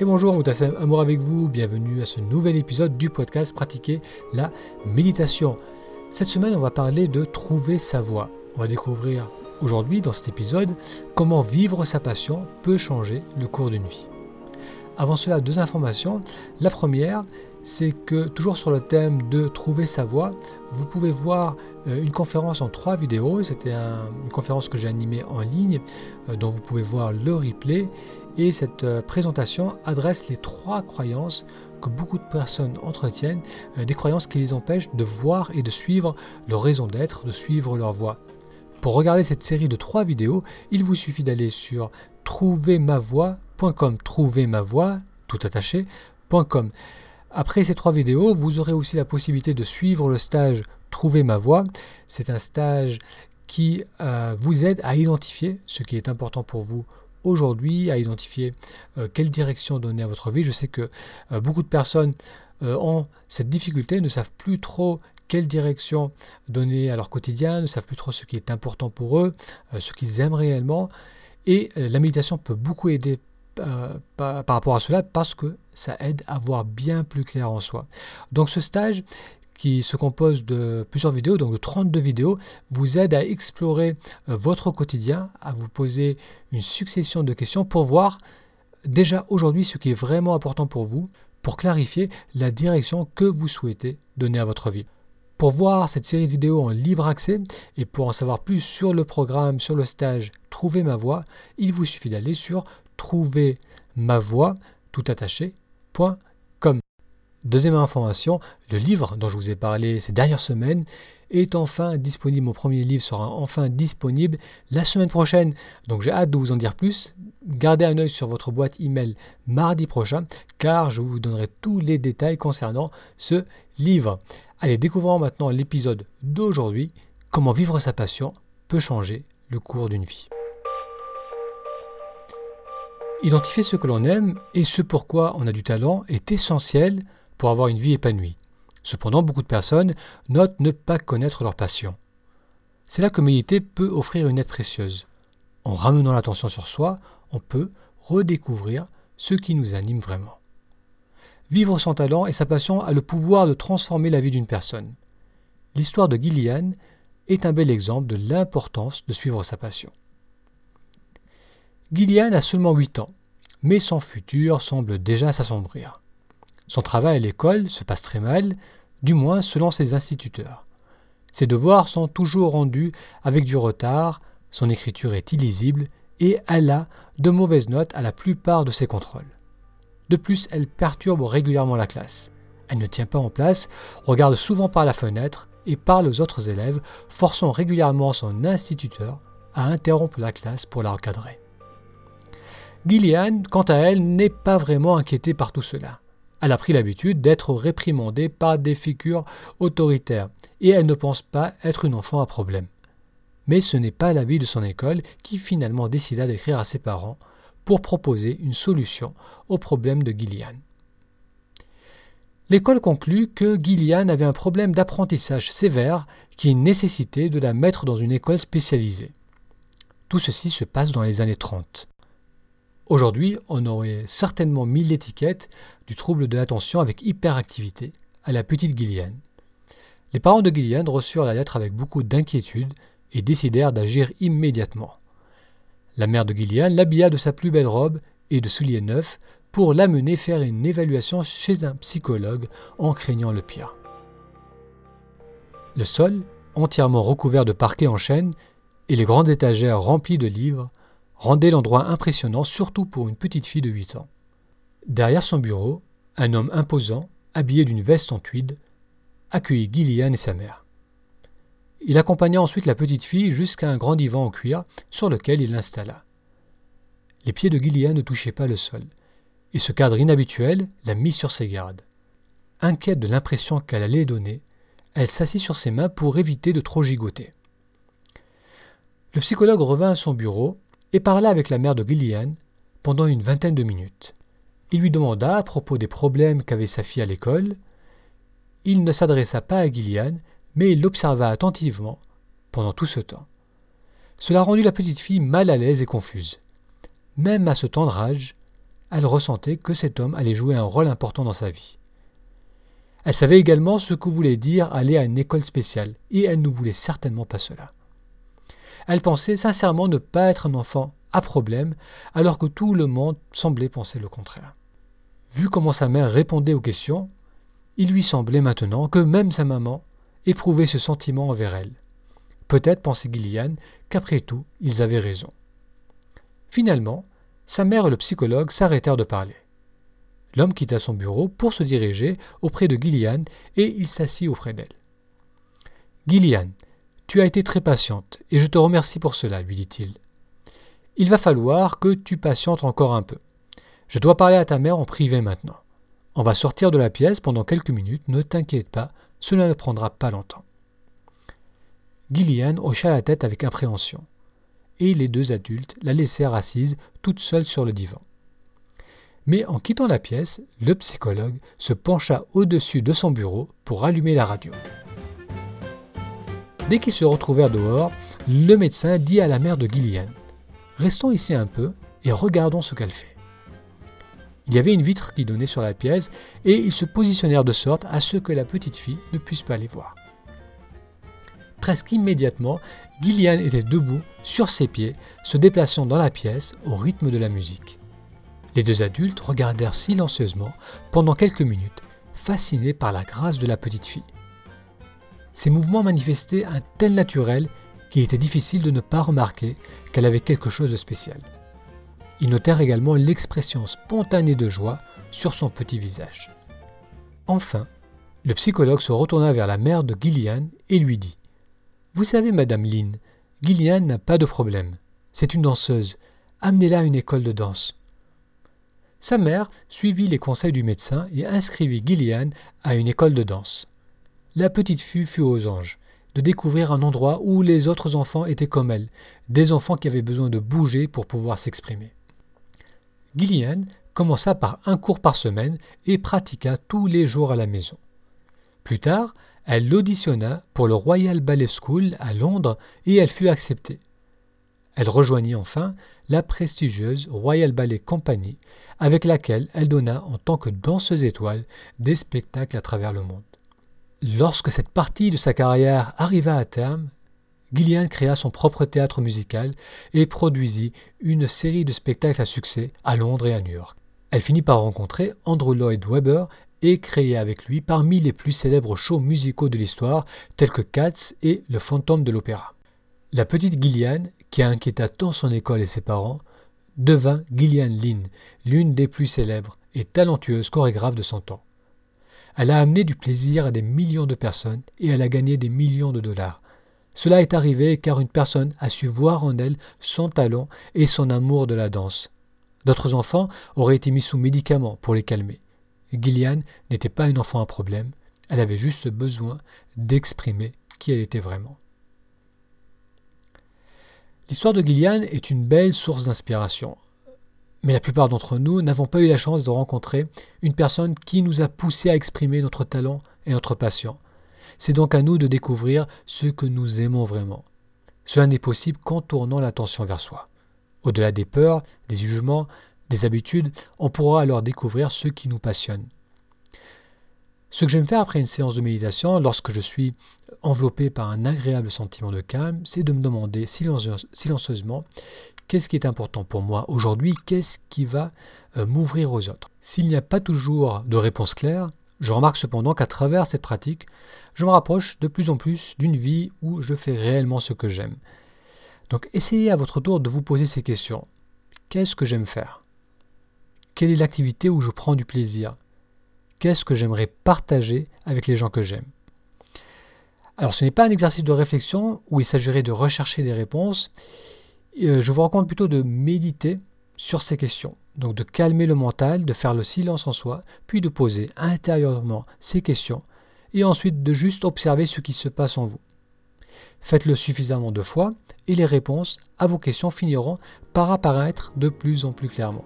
Et bonjour, Moutassem Amour avec vous, bienvenue à ce nouvel épisode du podcast Pratiquer la méditation. Cette semaine, on va parler de trouver sa voie. On va découvrir aujourd'hui, dans cet épisode, comment vivre sa passion peut changer le cours d'une vie. Avant cela, deux informations. La première, c'est que toujours sur le thème de trouver sa voie, vous pouvez voir euh, une conférence en trois vidéos. C'était une conférence que j'ai animée en ligne, euh, dont vous pouvez voir le replay. Et cette euh, présentation adresse les trois croyances que beaucoup de personnes entretiennent, des croyances qui les empêchent de voir et de suivre leur raison d'être, de suivre leur voie. Pour regarder cette série de trois vidéos, il vous suffit d'aller sur trouvermavoie.com, trouver ma voix, tout. Après ces trois vidéos, vous aurez aussi la possibilité de suivre le stage Trouver ma voie. C'est un stage qui euh, vous aide à identifier ce qui est important pour vous aujourd'hui, à identifier euh, quelle direction donner à votre vie. Je sais que euh, beaucoup de personnes ont cette difficulté, ne savent plus trop quelle direction donner à leur quotidien, ne savent plus trop ce qui est important pour eux, ce qu'ils aiment réellement. Et la méditation peut beaucoup aider par, rapport à cela parce que ça aide à voir bien plus clair en soi. Donc ce stage qui se compose de plusieurs vidéos, donc de 32 vidéos, vous aide à explorer euh, votre quotidien, à vous poser une succession de questions pour voir déjà aujourd'hui ce qui est vraiment important pour vous, pour clarifier la direction que vous souhaitez donner à votre vie. Pour voir cette série de vidéos en libre accès et pour en savoir plus sur le programme, sur le stage Trouver ma voix, il vous suffit d'aller sur trouver ma voix tout attaché.com. Deuxième information, le livre dont je vous ai parlé ces dernières semaines est enfin disponible. Mon premier livre sera enfin disponible la semaine prochaine. Donc j'ai hâte de vous en dire plus. Gardez un œil sur votre boîte email mardi prochain car je vous donnerai tous les détails concernant ce livre. Allez, découvrons maintenant l'épisode d'aujourd'hui. Comment vivre sa passion peut changer le cours d'une vie. Identifier ce que l'on aime et ce pourquoi on a du talent est essentiel pour avoir une vie épanouie. Cependant, beaucoup de personnes notent ne pas connaître leur passion. C'est là que méditer peut offrir une aide précieuse. En ramenant l'attention sur soi, on peut redécouvrir ce qui nous anime vraiment. Vivre son talent et sa passion a le pouvoir de transformer la vie d'une personne. L'histoire de Gillian est un bel exemple de l'importance de suivre sa passion. Gillian a seulement 8 ans, mais son futur semble déjà s'assombrir. Son travail à l'école se passe très mal, du moins selon ses instituteurs. Ses devoirs sont toujours rendus avec du retard, son écriture est illisible et elle a de mauvaises notes à la plupart de ses contrôles. De plus, elle perturbe régulièrement la classe. Elle ne tient pas en place, regarde souvent par la fenêtre et parle aux autres élèves, forçant régulièrement son instituteur à interrompre la classe pour la recadrer. Gillian, quant à elle, n'est pas vraiment inquiétée par tout cela. Elle a pris l'habitude d'être réprimandée par des figures autoritaires et elle ne pense pas être une enfant à problème. Mais ce n'est pas l'avis de son école qui finalement décida d'écrire à ses parents pour proposer une solution au problème de Gillian. L'école conclut que Gillian avait un problème d'apprentissage sévère qui nécessitait de la mettre dans une école spécialisée. Tout ceci se passe dans les années 30. Aujourd'hui, on aurait certainement mis l'étiquette du trouble de l'attention avec hyperactivité à la petite Gillian. Les parents de Gillian reçurent la lettre avec beaucoup d'inquiétude et décidèrent d'agir immédiatement. La mère de Gillian l'habilla de sa plus belle robe et de souliers neufs pour l'amener faire une évaluation chez un psychologue en craignant le pire. Le sol, entièrement recouvert de parquets en chêne, et les grandes étagères remplies de livres rendait l'endroit impressionnant surtout pour une petite fille de 8 ans. Derrière son bureau, un homme imposant, habillé d'une veste en tweed, accueillit Gillian et sa mère. Il accompagna ensuite la petite fille jusqu'à un grand divan en cuir sur lequel il l'installa. Les pieds de Gillian ne touchaient pas le sol, et ce cadre inhabituel la mit sur ses gardes. Inquiète de l'impression qu'elle allait donner, elle s'assit sur ses mains pour éviter de trop gigoter. Le psychologue revint à son bureau et parla avec la mère de Gillian pendant une vingtaine de minutes. Il lui demanda à propos des problèmes qu'avait sa fille à l'école. Il ne s'adressa pas à Gillian, mais il l'observa attentivement pendant tout ce temps. Cela rendit la petite fille mal à l'aise et confuse. Même à ce tendre âge, elle ressentait que cet homme allait jouer un rôle important dans sa vie. Elle savait également ce que voulait dire aller à une école spéciale, et elle ne voulait certainement pas cela. Elle pensait sincèrement ne pas être un enfant à problème, alors que tout le monde semblait penser le contraire. Vu comment sa mère répondait aux questions, il lui semblait maintenant que même sa maman éprouvait ce sentiment envers elle. Peut-être pensait Gillian qu'après tout, ils avaient raison. Finalement, sa mère et le psychologue s'arrêtèrent de parler. L'homme quitta son bureau pour se diriger auprès de Gillian et il s'assit auprès d'elle. Gillian, tu as été très patiente et je te remercie pour cela, lui dit-il. Il va falloir que tu patientes encore un peu. Je dois parler à ta mère en privé maintenant. On va sortir de la pièce pendant quelques minutes, ne t'inquiète pas, cela ne prendra pas longtemps. Gillian hocha la tête avec appréhension, et les deux adultes la laissèrent assise toute seule sur le divan. Mais en quittant la pièce, le psychologue se pencha au-dessus de son bureau pour allumer la radio. Dès qu'ils se retrouvèrent dehors, le médecin dit à la mère de Gillian Restons ici un peu et regardons ce qu'elle fait. Il y avait une vitre qui donnait sur la pièce et ils se positionnèrent de sorte à ce que la petite fille ne puisse pas les voir. Presque immédiatement, Gillian était debout, sur ses pieds, se déplaçant dans la pièce au rythme de la musique. Les deux adultes regardèrent silencieusement pendant quelques minutes, fascinés par la grâce de la petite fille. Ses mouvements manifestaient un tel naturel qu'il était difficile de ne pas remarquer qu'elle avait quelque chose de spécial. Ils notèrent également l'expression spontanée de joie sur son petit visage. Enfin, le psychologue se retourna vers la mère de Gillian et lui dit Vous savez, Madame Lynn, Gillian n'a pas de problème. C'est une danseuse. Amenez-la à une école de danse. Sa mère suivit les conseils du médecin et inscrivit Gillian à une école de danse. La petite fille fut aux anges de découvrir un endroit où les autres enfants étaient comme elle, des enfants qui avaient besoin de bouger pour pouvoir s'exprimer. Gillian commença par un cours par semaine et pratiqua tous les jours à la maison. Plus tard, elle l'auditionna pour le Royal Ballet School à Londres et elle fut acceptée. Elle rejoignit enfin la prestigieuse Royal Ballet Company, avec laquelle elle donna en tant que danseuse étoile des spectacles à travers le monde. Lorsque cette partie de sa carrière arriva à terme, Gillian créa son propre théâtre musical et produisit une série de spectacles à succès à Londres et à New York. Elle finit par rencontrer Andrew Lloyd Webber et créer avec lui parmi les plus célèbres shows musicaux de l'histoire tels que Cats et Le fantôme de l'opéra. La petite Gillian, qui inquiéta tant son école et ses parents, devint Gillian Lynn, l'une des plus célèbres et talentueuses chorégraphes de son temps. Elle a amené du plaisir à des millions de personnes et elle a gagné des millions de dollars. Cela est arrivé car une personne a su voir en elle son talent et son amour de la danse. D'autres enfants auraient été mis sous médicaments pour les calmer. Gillian n'était pas une enfant à problème, elle avait juste besoin d'exprimer qui elle était vraiment. L'histoire de Gillian est une belle source d'inspiration. Mais la plupart d'entre nous n'avons pas eu la chance de rencontrer une personne qui nous a poussé à exprimer notre talent et notre passion. C'est donc à nous de découvrir ce que nous aimons vraiment. Cela n'est possible qu'en tournant l'attention vers soi. Au-delà des peurs, des jugements, des habitudes, on pourra alors découvrir ce qui nous passionne. Ce que j'aime faire après une séance de méditation, lorsque je suis enveloppé par un agréable sentiment de calme, c'est de me demander silencieusement qu'est-ce qui est important pour moi aujourd'hui, qu'est-ce qui va euh, m'ouvrir aux autres? S'il n'y a pas toujours de réponse claire, je remarque cependant qu'à travers cette pratique, je me rapproche de plus en plus d'une vie où je fais réellement ce que j'aime. Donc essayez à votre tour de vous poser ces questions. Qu'est-ce que j'aime faire? Quelle est l'activité où je prends du plaisir? Qu'est-ce que j'aimerais partager avec les gens que j'aime? Alors ce n'est pas un exercice de réflexion où il s'agirait de rechercher des réponses, je vous recommande plutôt de méditer sur ces questions. Donc de calmer le mental, de faire le silence en soi, puis de poser intérieurement ces questions, et ensuite de juste observer ce qui se passe en vous. Faites-le suffisamment de fois, et les réponses à vos questions finiront par apparaître de plus en plus clairement.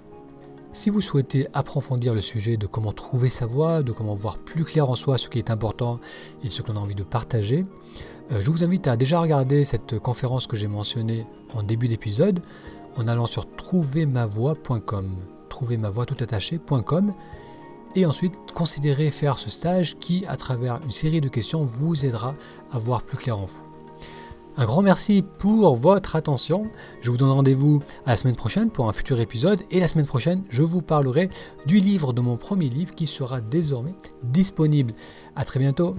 Si vous souhaitez approfondir le sujet de comment trouver sa voie, de comment voir plus clair en soi ce qui est important et ce qu'on a envie de partager, euh, je vous invite à déjà regarder cette conférence que j'ai mentionnée en début d'épisode en allant sur trouvermavoie.com trouvermavoie.com et ensuite considérez faire ce stage qui, à travers une série de questions, vous aidera à voir plus clair en vous. Un grand merci pour votre attention. Je vous donne rendez-vous à la semaine prochaine pour un futur épisode. Et la semaine prochaine, je vous parlerai du livre de mon premier livre qui sera désormais disponible. A très bientôt.